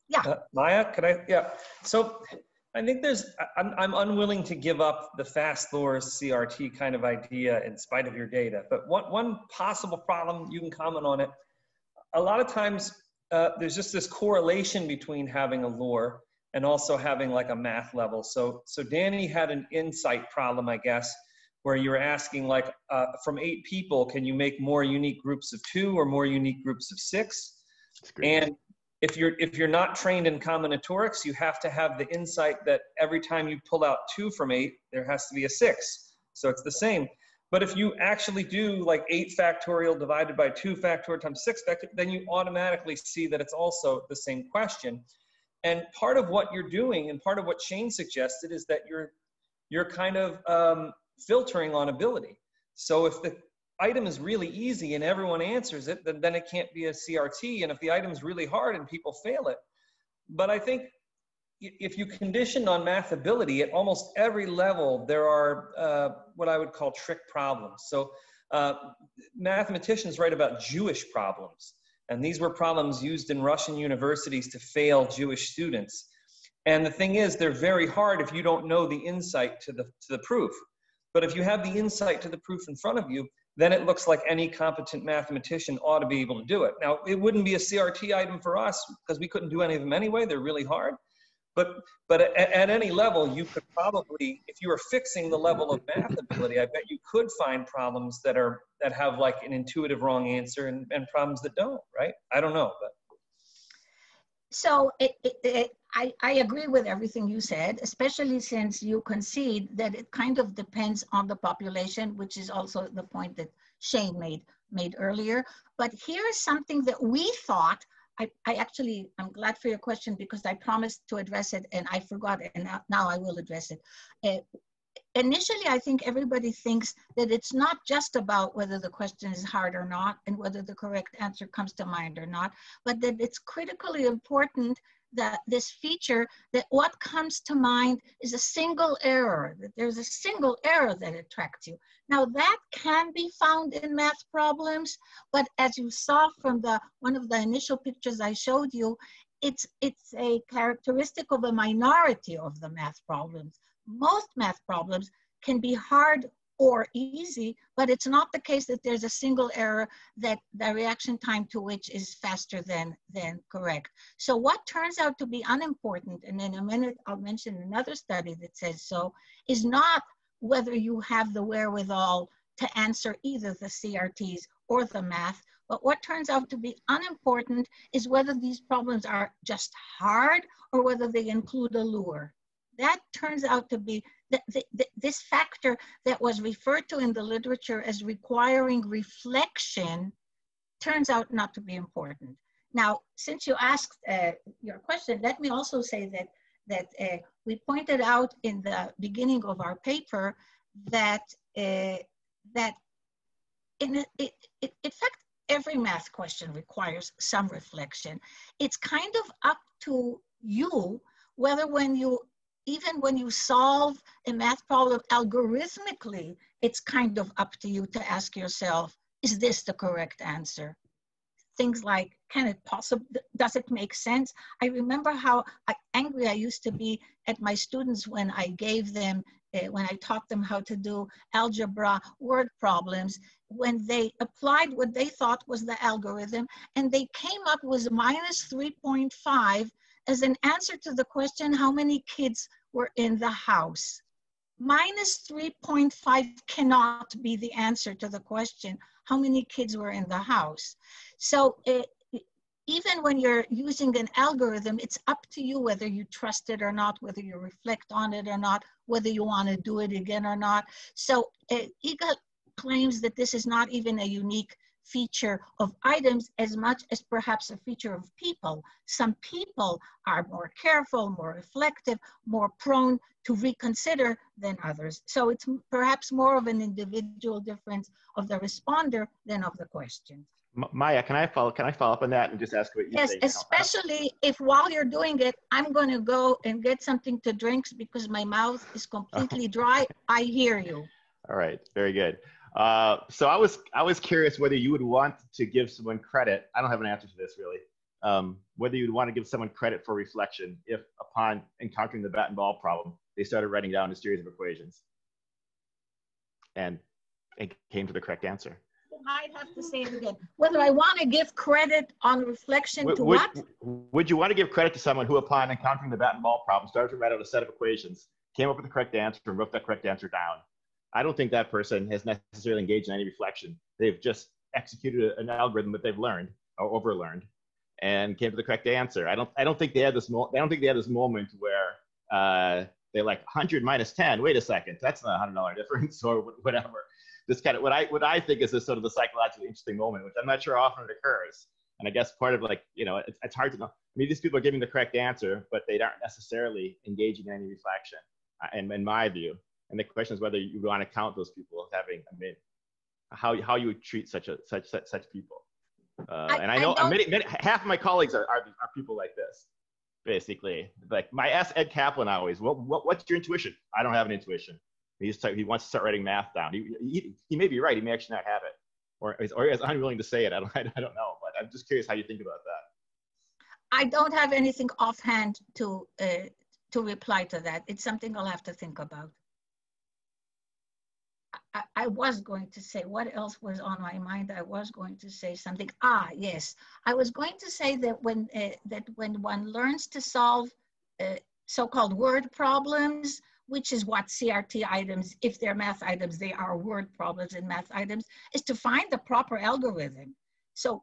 yeah. Uh, Maya, can I? Yeah. So I think there's, I'm, I'm unwilling to give up the fast Lure CRT kind of idea in spite of your data. But one, one possible problem, you can comment on it. A lot of times uh, there's just this correlation between having a lure and also having like a math level. So, so Danny had an insight problem, I guess, where you're asking like uh, from eight people, can you make more unique groups of two or more unique groups of six? And if you're if you're not trained in combinatorics, you have to have the insight that every time you pull out two from eight, there has to be a six. So it's the same. But if you actually do like 8 factorial divided by 2 factorial times 6 factorial, then you automatically see that it's also the same question. And part of what you're doing and part of what Shane suggested is that you're, you're kind of um, filtering on ability. So if the item is really easy and everyone answers it, then, then it can't be a CRT. And if the item is really hard and people fail it. But I think if you condition on math ability at almost every level, there are uh, what I would call trick problems. So uh, mathematicians write about Jewish problems. And these were problems used in Russian universities to fail Jewish students. And the thing is, they're very hard if you don't know the insight to the, to the proof. But if you have the insight to the proof in front of you, then it looks like any competent mathematician ought to be able to do it. Now, it wouldn't be a CRT item for us because we couldn't do any of them anyway. They're really hard. But but at, at, any level, you could probably, if you were fixing the level of math ability, I bet you could find problems that are that have like an intuitive wrong answer and, and problems that don't, right? I don't know, but. So it, it, it, I, I agree with everything you said, especially since you concede that it kind of depends on the population, which is also the point that Shane made made earlier. But here's something that we thought I, I actually, I'm glad for your question because I promised to address it and I forgot and now I will address it. Uh, initially, I think everybody thinks that it's not just about whether the question is hard or not and whether the correct answer comes to mind or not, but that it's critically important that this feature that what comes to mind is a single error, that there's a single error that attracts you. Now that can be found in math problems, but as you saw from the one of the initial pictures I showed you, it's, it's a characteristic of a minority of the math problems. Most math problems can be hard or easy, but it's not the case that there's a single error that the reaction time to which is faster than, than correct. So what turns out to be unimportant, and in a minute I'll mention another study that says so, is not whether you have the wherewithal to answer either the CRTs or the math, but what turns out to be unimportant is whether these problems are just hard or whether they include a lure. That turns out to be this factor that was referred to in the literature as requiring reflection turns out not to be important. Now, since you asked uh, your question, let me also say that, that uh, we pointed out in the beginning of our paper that, uh, that in, it, it, in fact, every math question requires some reflection. It's kind of up to you whether when you even when you solve a math problem algorithmically, it's kind of up to you to ask yourself, is this the correct answer? Things like, can it possible, does it make sense? I remember how angry I used to be at my students when I gave them, uh, when I taught them how to do algebra word problems, when they applied what they thought was the algorithm and they came up with minus 3.5 as an answer to the question, how many kids were in the house? Minus 3.5 cannot be the answer to the question, how many kids were in the house? So it, even when you're using an algorithm, it's up to you whether you trust it or not, whether you reflect on it or not, whether you want to do it again or not. So uh, claims that this is not even a unique feature of items as much as perhaps a feature of people. Some people are more careful, more reflective, more prone to reconsider than others. So it's perhaps more of an individual difference of the responder than of the question. Maya, can I follow? Can I follow up on that and just ask what you yes, think? Yes, especially if while you're doing it, I'm going to go and get something to drink because my mouth is completely dry. I hear you. All right, very good. Uh, so I was I was curious whether you would want to give someone credit. I don't have an answer to this really. Um, whether you'd want to give someone credit for reflection if, upon encountering the bat and ball problem, they started writing down a series of equations, and it came to the correct answer. I'd have to say it again. Whether I want to give credit on reflection would, to would, what? Would you want to give credit to someone who, upon encountering the bat and ball problem, started to write out a set of equations, came up with the correct answer, and wrote that correct answer down? I don't think that person has necessarily engaged in any reflection. They've just executed an algorithm that they've learned or overlearned and came to the correct answer. I don't, I don't think they had this, mo- I don't think they had this moment where uh, they're like 100 minus 10. Wait a second, that's not a hundred dollar difference or whatever. This kind of what I what I think is this sort of the psychologically interesting moment, which I'm not sure often it occurs. And I guess part of like you know it's, it's hard to know. I mean, these people are giving the correct answer, but they aren't necessarily engaging in any reflection, uh, in, in my view. And the question is whether you want to count those people as having. Mean, how how you would treat such a such such, such people. Uh, I, and I know I many, many, half of my colleagues are, are, are people like this basically. Like my S Ed Kaplan always, what, what, what's your intuition? I don't have an intuition. He's he wants to start writing math down. He, he, he may be right. He may actually not have it, or or he's unwilling to say it. I don't I don't know. But I'm just curious how you think about that. I don't have anything offhand to uh, to reply to that. It's something I'll have to think about. I, I, was going to say, what else was on my mind? I was going to say something. Ah, yes. I was going to say that when, uh, that when one learns to solve uh, so-called word problems, which is what CRT items, if they're math items, they are word problems and math items, is to find the proper algorithm. So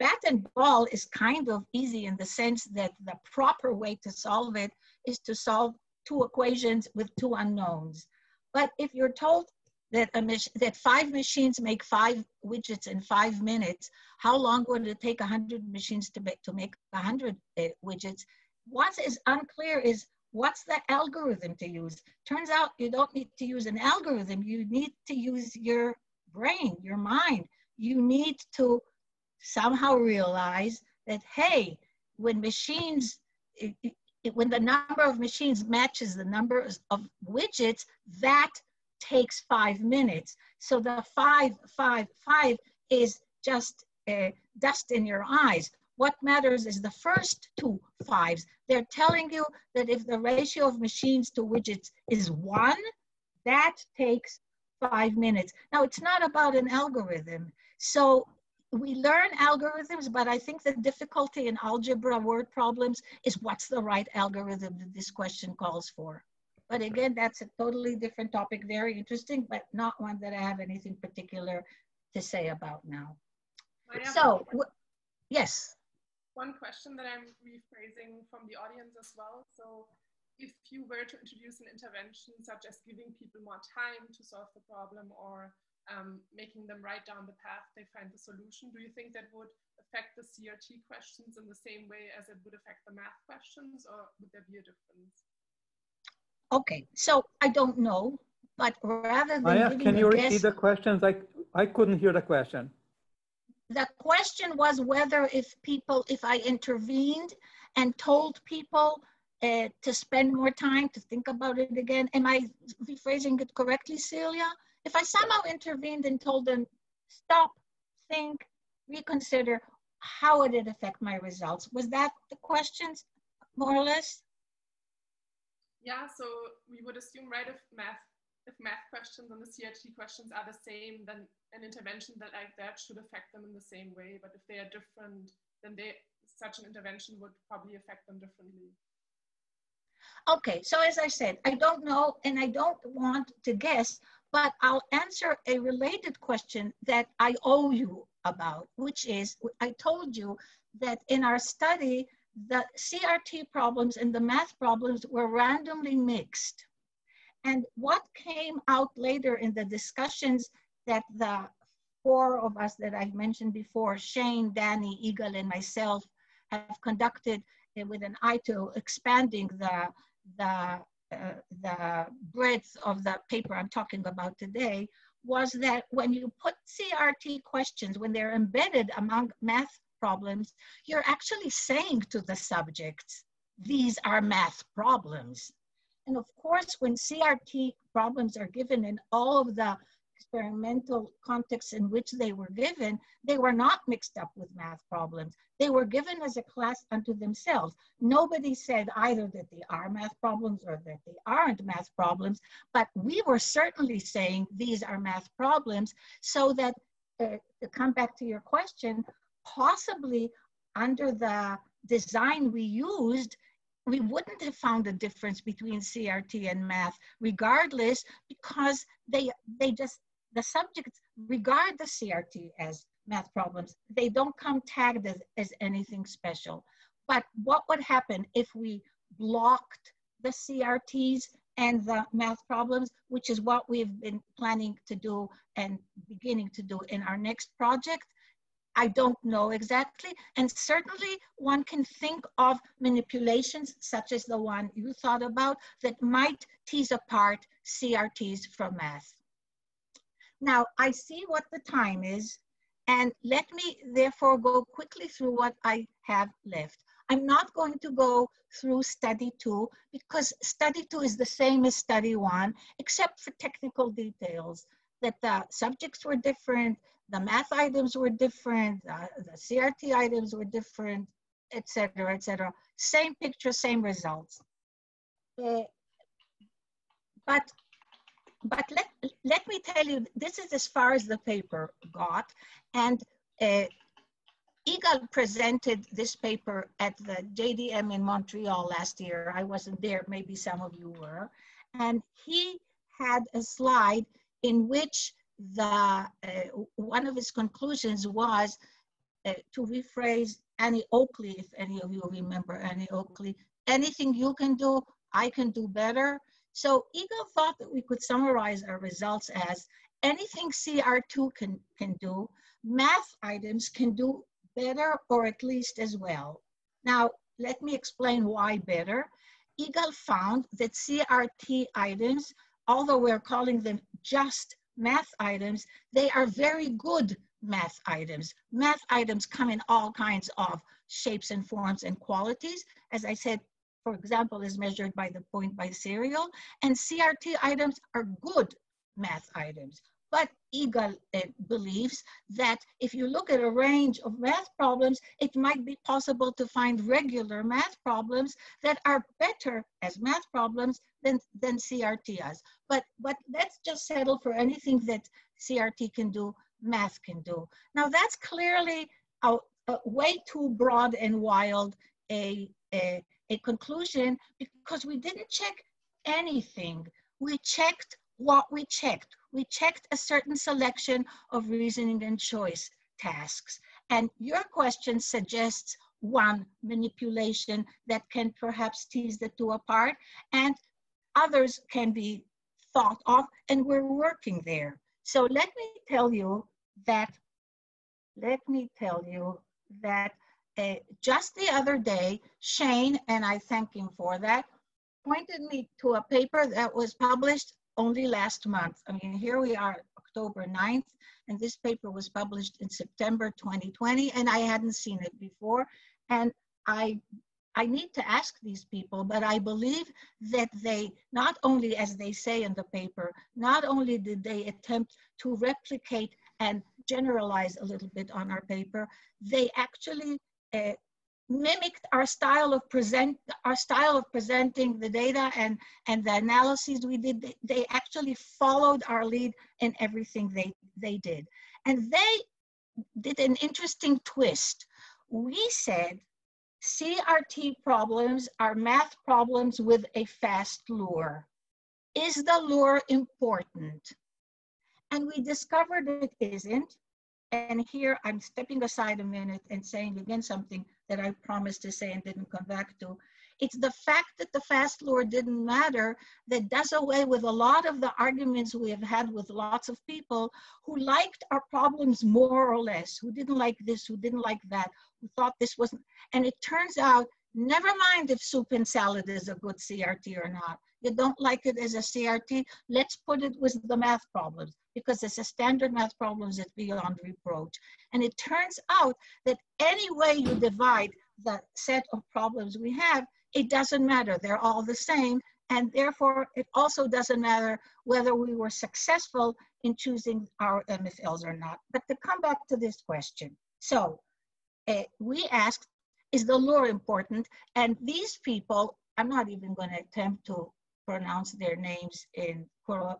bat and ball is kind of easy in the sense that the proper way to solve it is to solve two equations with two unknowns. But if you're told that that five machines make five widgets in five minutes, how long would it take 100 machines to make, to make 100 uh, widgets? What is unclear is what's the algorithm to use? Turns out you don't need to use an algorithm. You need to use your brain, your mind. You need to somehow realize that, hey, when machines, it, it, when the number of machines matches the number of widgets, that takes five minutes. So the five, five, five is just uh, dust in your eyes. What matters is the first two fives. They're telling you that if the ratio of machines to widgets is one, that takes five minutes. Now, it's not about an algorithm. So we learn algorithms, but I think the difficulty in algebra word problems is what's the right algorithm that this question calls for. But again, that's a totally different topic, very interesting, but not one that I have anything particular to say about now. So, yes. One question that I'm rephrasing from the audience as well. So if you were to introduce an intervention such as giving people more time to solve the problem or um, making them write down the path they find the solution, do you think that would affect the CRT questions in the same way as it would affect the math questions or would there be a difference? Okay, so I don't know, but rather than Maya, can you guess, repeat the questions? I, I couldn't hear the question. The question was whether if people, if I intervened and told people uh, to spend more time to think about it again. Am I rephrasing it correctly, Celia? If I somehow intervened and told them, stop, think, reconsider, how would it affect my results? Was that the questions, more or less? Yeah, so we would assume, right, if math if math questions and the CRT questions are the same, then an intervention that like that should affect them in the same way. But if they are different, then they such an intervention would probably affect them differently. Okay, so as I said, I don't know and I don't want to guess, but I'll answer a related question that I owe you about, which is I told you that in our study, the CRT problems and the math problems were randomly mixed. And what came out later in the discussions that the four of us that I've mentioned before, Shane, Danny, Yigal, and myself, have conducted uh, with an eye to expanding the, the, uh, the breadth of the paper I'm talking about today, was that when you put CRT questions, when they're embedded among math problems, you're actually saying to the subjects, these are math problems. And of course, when CRT problems are given in all of the experimental contexts in which they were given, they were not mixed up with math problems. They were given as a class unto themselves. Nobody said either that they are math problems or that they aren't math problems, but we were certainly saying these are math problems so that, uh, to come back to your question, possibly under the design we used, we wouldn't have found a difference between CRT and math regardless because they, they just, the subjects regard the CRT as math problems. They don't come tagged as, as anything special. But what would happen if we blocked the CRTs and the math problems, which is what we've been planning to do and beginning to do in our next project? I don't know exactly. And certainly one can think of manipulations such as the one you thought about that might tease apart CRTs from math. Now, I see what the time is, and let me therefore go quickly through what I have left. I'm not going to go through study two because study two is the same as study one, except for technical details that the subjects were different, the math items were different, uh, the CRT items were different, etc., etc. Same picture, same results. Uh, but but let, let me tell you, this is as far as the paper got. And uh, presented this paper at the JDM in Montreal last year. I wasn't there, maybe some of you were. And he had a slide in which the uh, one of his conclusions was uh, to rephrase Annie Oakley, if any of you remember Annie Oakley, anything you can do, I can do better. So Yigal thought that we could summarize our results as anything CRT can, can do, math items can do better or at least as well. Now, let me explain why better. Yigal found that CRT items, although we're calling them just math items, they are very good math items. Math items come in all kinds of shapes and forms and qualities. As I said, for example, is measured by the point biserial, and CRT items are good math items. But Yigal uh, believes that if you look at a range of math problems, it might be possible to find regular math problems that are better as math problems than, than CRT has. But, but let's just settle for anything that CRT can do, math can do. Now that's clearly a, a way too broad and wild a, a, a conclusion because we didn't check anything. We checked what we checked. We checked a certain selection of reasoning and choice tasks. And your question suggests one manipulation that can perhaps tease the two apart, and others can be thought of, and we're working there. So let me tell you that, let me tell you that uh, just the other day, Shane, and I thank him for that, pointed me to a paper that was published only last month. I mean, here we are, October 9th, and this paper was published in September 2020, and I hadn't seen it before. And I, I need to ask these people, but I believe that they, not only as they say in the paper, not only did they attempt to replicate and generalize a little bit on our paper, they actually uh, mimicked our style of present our style of presenting the data and and the analyses we did they actually followed our lead in everything they they did. And they did an interesting twist. We said crt problems are math problems with a fast lure. Is the lure important? And we discovered it isn't. And here I'm stepping aside a minute and saying again something that I promised to say and didn't come back to. It's the fact that the fast lure didn't matter that does away with a lot of the arguments we have had with lots of people who liked our problems more or less, who didn't like this, who didn't like that, who thought this wasn't. And it turns out, never mind if soup and salad is a good CRT or not. You don't like it as a CRT, let's put it with the math problems because it's a standard math problems it's beyond reproach. And it turns out that any way you divide the set of problems we have, it doesn't matter. They're all the same. And therefore, it also doesn't matter whether we were successful in choosing our MFLs or not. But to come back to this question. So uh, we asked, is the lure important? And these people, I'm not even going to attempt to pronounce their names in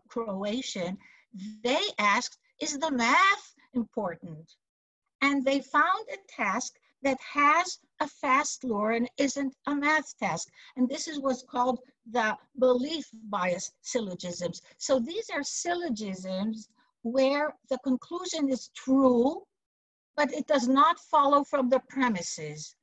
Croatian, they asked, is the math important? And they found a task that has a fast lure and isn't a math task. And this is what's called the belief bias syllogisms. So these are syllogisms where the conclusion is true, but it does not follow from the premises.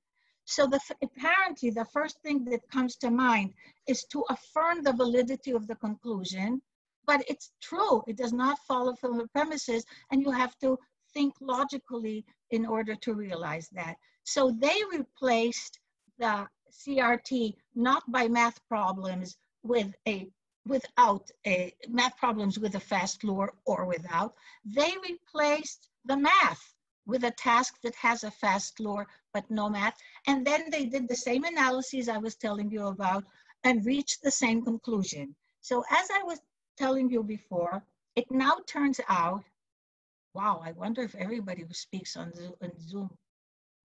So the, apparently the first thing that comes to mind is to affirm the validity of the conclusion, but it's true. It does not follow from the premises and you have to think logically in order to realize that. So they replaced the CRT not by math problems with a without a math problems with a fast lure or without. They replaced the math with a task that has a fast lure but no math. And then they did the same analyses I was telling you about and reached the same conclusion. So as I was telling you before, it now turns out, wow, I wonder if everybody who speaks on Zoom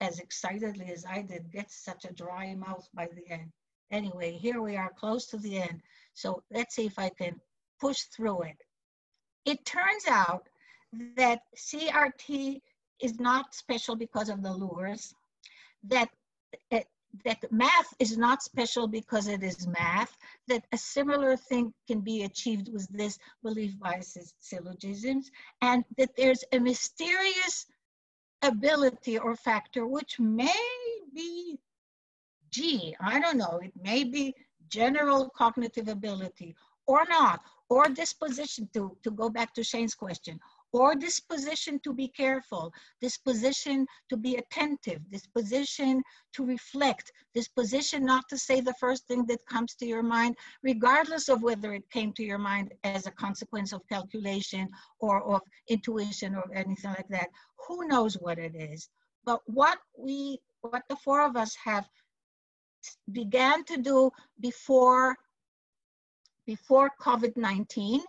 as excitedly as I did gets such a dry mouth by the end. Anyway, here we are close to the end. So let's see if I can push through it. It turns out that CRT is not special because of the lures, that, eh, that math is not special because it is math, that a similar thing can be achieved with this belief biases syllogisms, and that there's a mysterious ability or factor which may be G, I don't know, it may be general cognitive ability or not, or disposition to, to go back to Shane's question, or disposition to be careful, disposition to be attentive, disposition to reflect, disposition not to say the first thing that comes to your mind, regardless of whether it came to your mind as a consequence of calculation or of intuition or anything like that. Who knows what it is? But what we, what the four of us have began to do before before COVID-19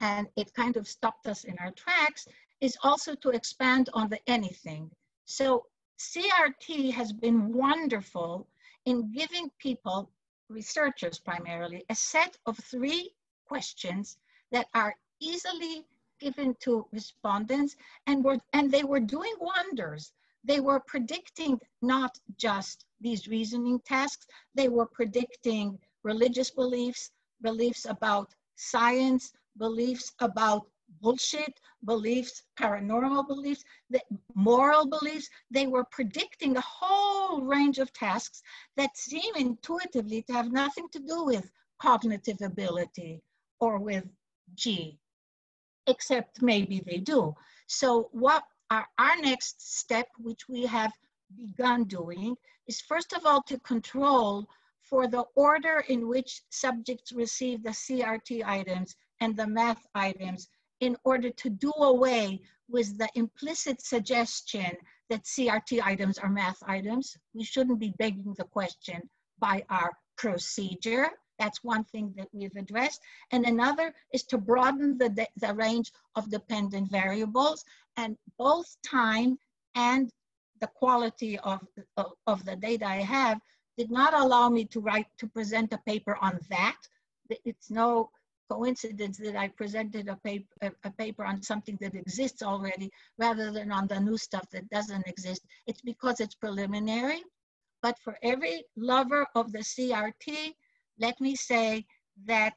and it kind of stopped us in our tracks, is also to expand on the anything. So CRT has been wonderful in giving people, researchers primarily, a set of three questions that are easily given to respondents and were and they were doing wonders. They were predicting not just these reasoning tasks, they were predicting religious beliefs, beliefs about science, beliefs about bullshit beliefs, paranormal beliefs, the moral beliefs. They were predicting a whole range of tasks that seem intuitively to have nothing to do with cognitive ability or with G, except maybe they do. So what our, our next step, which we have begun doing, is first of all to control for the order in which subjects receive the CRT items and the math items in order to do away with the implicit suggestion that CRT items are math items. We shouldn't be begging the question by our procedure. That's one thing that we've addressed. And another is to broaden the, the range of dependent variables and both time and the quality of, of, of the data I have did not allow me to write, to present a paper on that. It's no coincidence that I presented a paper, a, a, paper on something that exists already rather than on the new stuff that doesn't exist. It's because it's preliminary. But for every lover of the CRT, let me say that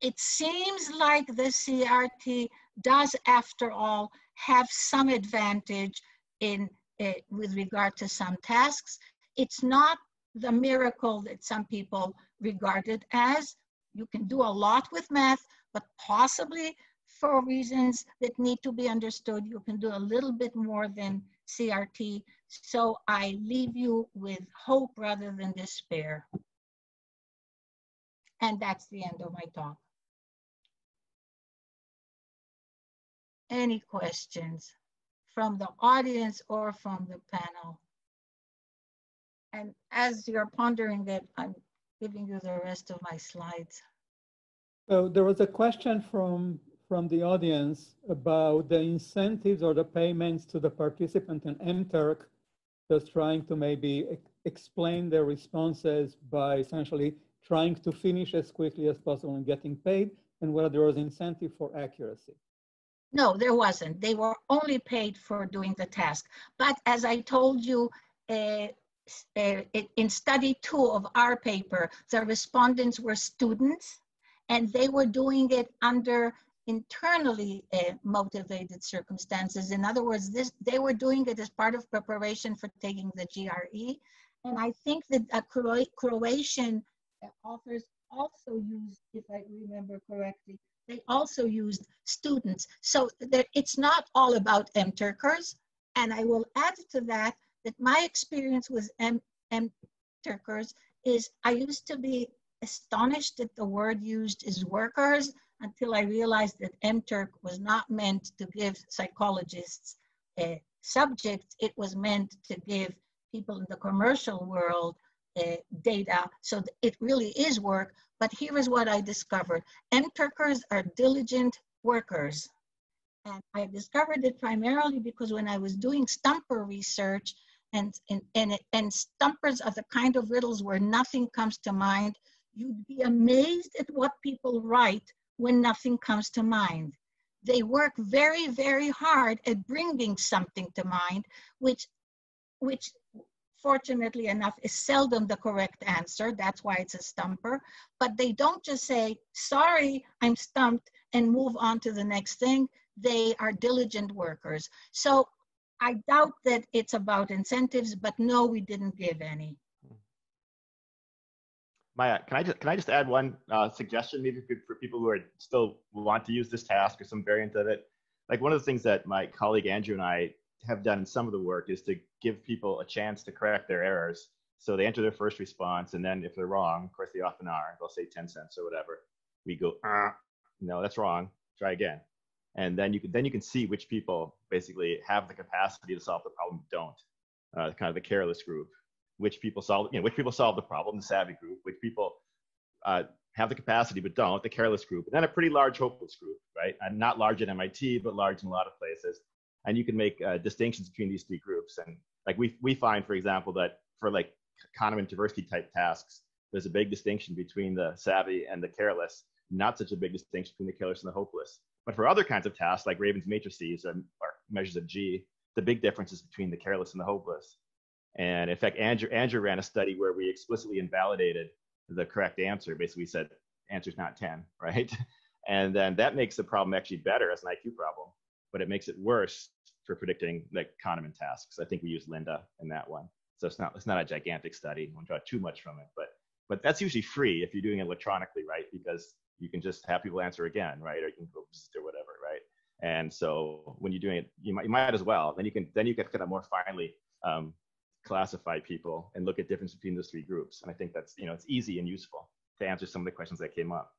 it seems like the CRT does, after all, have some advantage in uh, with regard to some tasks. It's not the miracle that some people regard it as, you can do a lot with math, but possibly for reasons that need to be understood, you can do a little bit more than CRT. So I leave you with hope rather than despair. And that's the end of my talk. Any questions from the audience or from the panel? And as you're pondering it, I'm giving you the rest of my slides. So there was a question from from the audience about the incentives or the payments to the participant in MTurk, just trying to maybe explain their responses by essentially trying to finish as quickly as possible and getting paid, and whether there was incentive for accuracy. No, there wasn't. They were only paid for doing the task. But as I told you, uh, uh, in study two of our paper, the respondents were students and they were doing it under internally uh, motivated circumstances. In other words, this they were doing it as part of preparation for taking the GRE. And I think that uh, Cro Croatian authors also used, if I remember correctly, they also used students. So that it's not all about MTurkers. And I will add to that that my experience with M, MTurkers is I used to be astonished that the word used is workers until I realized that MTurk was not meant to give psychologists a subject. It was meant to give people in the commercial world data. So it really is work. But here is what I discovered. MTurkers are diligent workers. And I discovered it primarily because when I was doing stumper research, and, and, and, and stumpers are the kind of riddles where nothing comes to mind, you'd be amazed at what people write when nothing comes to mind. They work very, very hard at bringing something to mind, which, which fortunately enough, is seldom the correct answer. That's why it's a stumper. But they don't just say, sorry, I'm stumped, and move on to the next thing. They are diligent workers. So I doubt that it's about incentives, but no, we didn't give any. Maya, can I just can I just add one uh, suggestion maybe for people who are still want to use this task or some variant of it? Like one of the things that my colleague Andrew and I have done in some of the work is to give people a chance to correct their errors. So they enter their first response, and then if they're wrong, of course they often are, they'll say 10 cents or whatever. We go, uh, no, that's wrong. Try again. And then you can then you can see which people basically have the capacity to solve the problem, don't. Uh, kind of the careless group. Which people solve, you know, which people solve the problem, the savvy group. Which people uh, have the capacity but don't, the careless group. And then a pretty large hopeless group, right? And not large at MIT, but large in a lot of places and you can make uh, distinctions between these three groups. And like we we find, for example, that for like Kahneman Tversky type tasks, there's a big distinction between the savvy and the careless. Not such a big distinction between the careless and the hopeless. But for other kinds of tasks, like Raven's matrices or, or measures of G, the big difference is between the careless and the hopeless. And in fact, Andrew, Andrew ran a study where we explicitly invalidated the correct answer. Basically, we said answer's not 10, right? And then that makes the problem actually better as an IQ problem but it makes it worse for predicting like Kahneman tasks. I think we use Linda in that one. So it's not it's not a gigantic study. I won't draw too much from it, but but that's usually free if you're doing it electronically, right? Because you can just have people answer again, right? Or you can go or whatever, right? And so when you're doing it, you might you might as well. Then you can then you can kind of more finely um, classify people and look at difference between those three groups. And I think that's you know it's easy and useful to answer some of the questions that came up.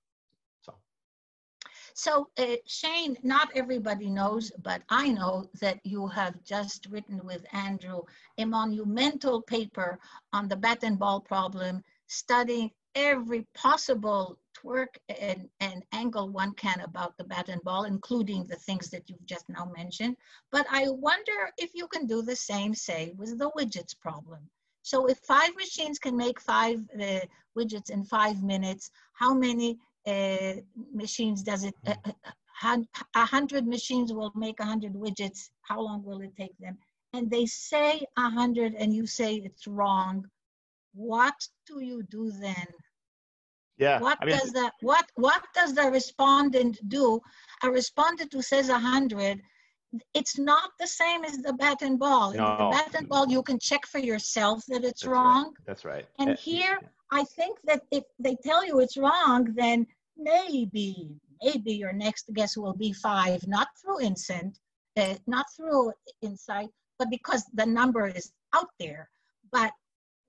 So uh, Shane, not everybody knows, but I know that you have just written with Andrew a monumental paper on the bat and ball problem, studying every possible twerk and, and angle one can about the bat and ball, including the things that you've just now mentioned. But I wonder if you can do the same, say, with the widgets problem. So if five machines can make five uh, widgets in five minutes, how many uh, machines does it, uh, uh, a hundred machines will make a hundred widgets. How long will it take them? And they say a hundred and you say it's wrong. What do you do then? Yeah. What I mean, does the what what does the respondent do? A respondent who says a hundred, it's not the same as the bat and ball. No. The bat and ball, you can check for yourself that it's That's wrong. Right. That's right. And here, yeah. I think that if they tell you it's wrong, then maybe, maybe your next guess will be five, not through instant, uh, not through insight, but because the number is out there. But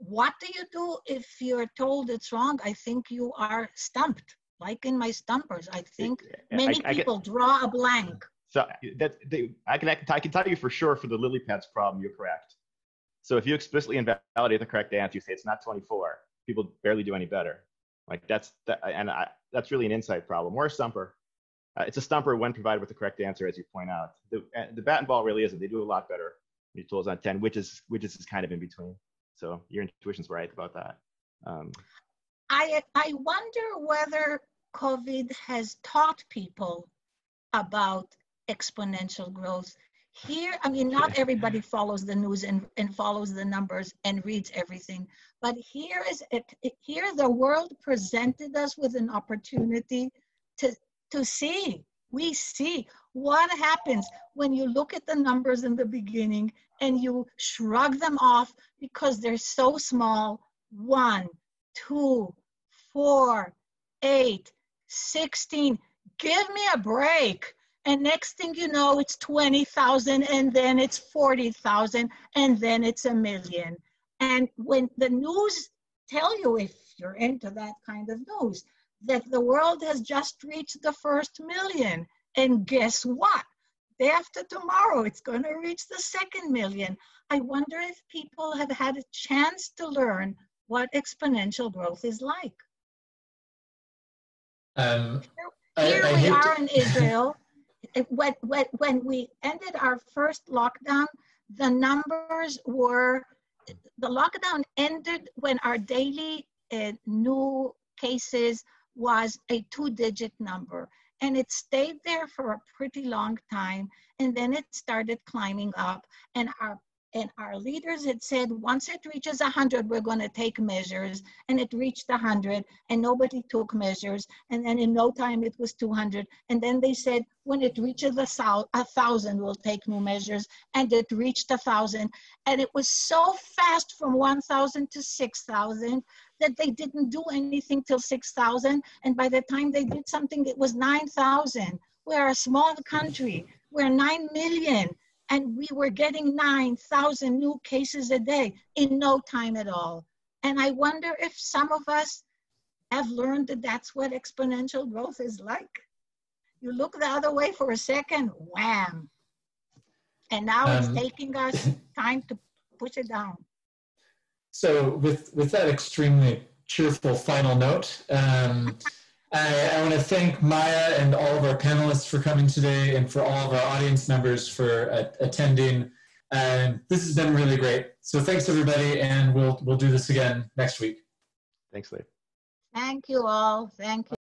what do you do if you're told it's wrong? I think you are stumped. Like in my stumpers, I think many I, I people get, draw a blank. So that they, I can I can tell you for sure for the lily pads problem, you're correct. So if you explicitly invalidate the correct answer, you say it's not 24. People barely do any better. Like that's that, and I, that's really an insight problem or a stumper. Uh, it's a stumper when provided with the correct answer, as you point out. The, the bat and ball really isn't. They do a lot better. New tools on 10, which is which is kind of in between. So your intuition's right about that. Um, I I wonder whether COVID has taught people about exponential growth. here, I mean, not everybody follows the news and, and follows the numbers and reads everything, but here is it, it- here the world presented us with an opportunity to, to see, we see what happens when you look at the numbers in the beginning and you shrug them off because they're so small. One, two, four, eight, 16. Give me a break. And next thing you know, it's 20,000 and then it's 40,000 and then it's a million. And when the news tell you, if you're into that kind of news, that the world has just reached the first million. And guess what? Day after tomorrow, it's going to reach the second million. I wonder if people have had a chance to learn what exponential growth is like. Um, I- Here I we hate to- are in Israel. When, when, when we ended our first lockdown, the numbers were, the lockdown ended when our daily uh, new cases was a two-digit number. And it stayed there for a pretty long time. And then it started climbing up. And our and our leaders had said, once it reaches 100, we're going to take measures. And it reached 100, and nobody took measures. And then in no time, it was 200. And then they said, when it reaches a, thou- a thousand, we'll take new measures. And it reached a thousand. And it was so fast from 1,000 to 6,000 that they didn't do anything till 6,000. And by the time they did something, it was 9,000. We're a small country. We're 9 million and we were getting 9,000 new cases a day in no time at all. And I wonder if some of us have learned that that's what exponential growth is like. You look the other way for a second, wham. And now Um, it's taking us time to push it down. So with, with that extremely cheerful final note, um, I, I want to thank Maya and all of our panelists for coming today and for all of our audience members for uh, attending. And this has been really great. So thanks everybody and we'll, we'll do this again next week. Thanks, Lee. Thank you all. Thank you.